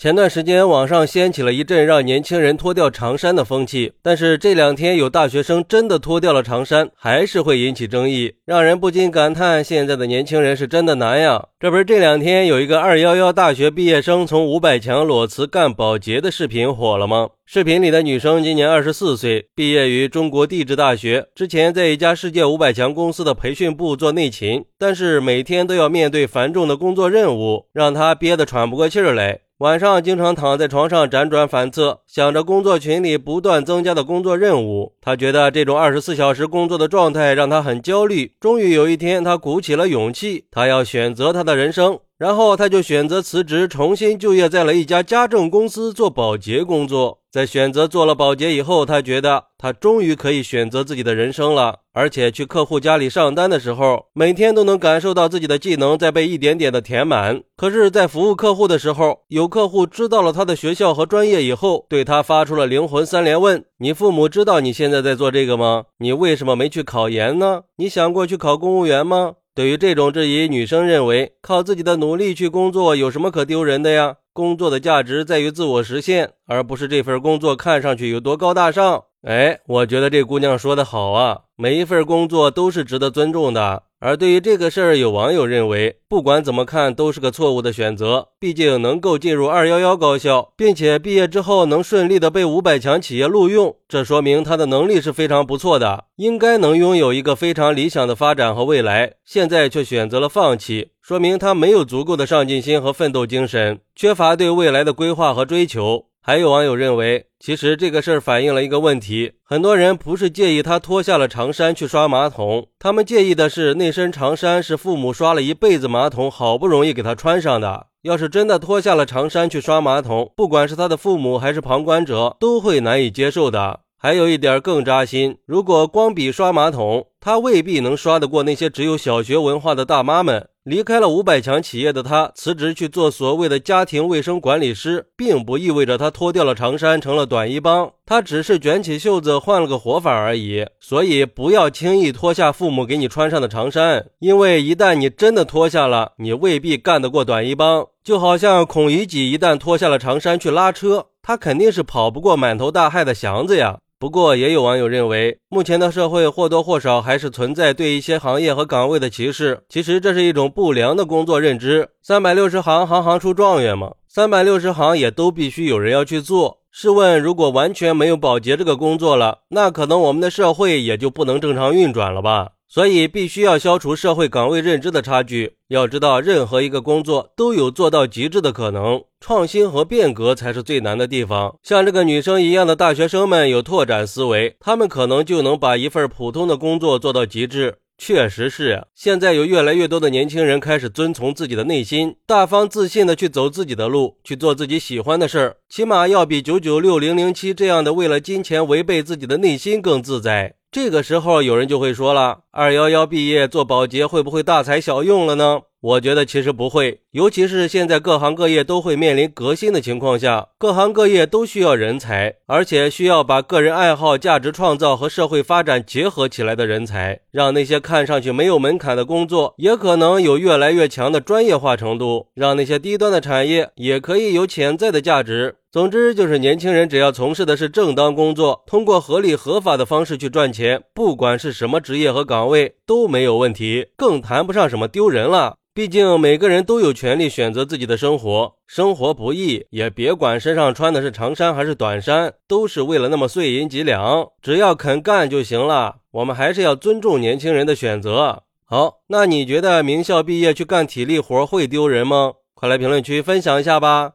前段时间网上掀起了一阵让年轻人脱掉长衫的风气，但是这两天有大学生真的脱掉了长衫，还是会引起争议，让人不禁感叹现在的年轻人是真的难呀。这不是这两天有一个二幺幺大学毕业生从五百强裸辞干保洁的视频火了吗？视频里的女生今年二十四岁，毕业于中国地质大学，之前在一家世界五百强公司的培训部做内勤，但是每天都要面对繁重的工作任务，让她憋得喘不过气儿来。晚上经常躺在床上辗转反侧，想着工作群里不断增加的工作任务。他觉得这种二十四小时工作的状态让他很焦虑。终于有一天，他鼓起了勇气，他要选择他的人生。然后他就选择辞职，重新就业在了一家家政公司做保洁工作。在选择做了保洁以后，他觉得他终于可以选择自己的人生了。而且去客户家里上单的时候，每天都能感受到自己的技能在被一点点的填满。可是，在服务客户的时候，有客户知道了他的学校和专业以后，对他发出了灵魂三连问：你父母知道你现在在做这个吗？你为什么没去考研呢？你想过去考公务员吗？对于这种质疑，女生认为靠自己的努力去工作有什么可丢人的呀？工作的价值在于自我实现，而不是这份工作看上去有多高大上。哎，我觉得这姑娘说的好啊，每一份工作都是值得尊重的。而对于这个事儿，有网友认为，不管怎么看都是个错误的选择。毕竟能够进入二幺幺高校，并且毕业之后能顺利的被五百强企业录用，这说明他的能力是非常不错的，应该能拥有一个非常理想的发展和未来。现在却选择了放弃，说明他没有足够的上进心和奋斗精神，缺乏对未来的规划和追求。还有网友认为，其实这个事儿反映了一个问题：很多人不是介意他脱下了长衫去刷马桶，他们介意的是那身长衫是父母刷了一辈子马桶，好不容易给他穿上的。要是真的脱下了长衫去刷马桶，不管是他的父母还是旁观者，都会难以接受的。还有一点更扎心，如果光比刷马桶，他未必能刷得过那些只有小学文化的大妈们。离开了五百强企业的他辞职去做所谓的家庭卫生管理师，并不意味着他脱掉了长衫成了短衣帮，他只是卷起袖子换了个活法而已。所以不要轻易脱下父母给你穿上的长衫，因为一旦你真的脱下了，你未必干得过短衣帮。就好像孔乙己一旦脱下了长衫去拉车，他肯定是跑不过满头大汗的祥子呀。不过，也有网友认为，目前的社会或多或少还是存在对一些行业和岗位的歧视。其实，这是一种不良的工作认知。三百六十行，行行出状元嘛。三百六十行也都必须有人要去做。试问，如果完全没有保洁这个工作了，那可能我们的社会也就不能正常运转了吧？所以，必须要消除社会岗位认知的差距。要知道，任何一个工作都有做到极致的可能，创新和变革才是最难的地方。像这个女生一样的大学生们有拓展思维，他们可能就能把一份普通的工作做到极致。确实是，现在有越来越多的年轻人开始遵从自己的内心，大方自信的去走自己的路，去做自己喜欢的事儿，起码要比九九六零零七这样的为了金钱违背自己的内心更自在。这个时候，有人就会说了：“二幺幺毕业做保洁会不会大材小用了呢？”我觉得其实不会，尤其是现在各行各业都会面临革新的情况下，各行各业都需要人才，而且需要把个人爱好、价值创造和社会发展结合起来的人才，让那些看上去没有门槛的工作，也可能有越来越强的专业化程度，让那些低端的产业也可以有潜在的价值。总之，就是年轻人只要从事的是正当工作，通过合理合法的方式去赚钱，不管是什么职业和岗位都没有问题，更谈不上什么丢人了。毕竟每个人都有权利选择自己的生活，生活不易，也别管身上穿的是长衫还是短衫，都是为了那么碎银几两，只要肯干就行了。我们还是要尊重年轻人的选择。好，那你觉得名校毕业去干体力活会丢人吗？快来评论区分享一下吧。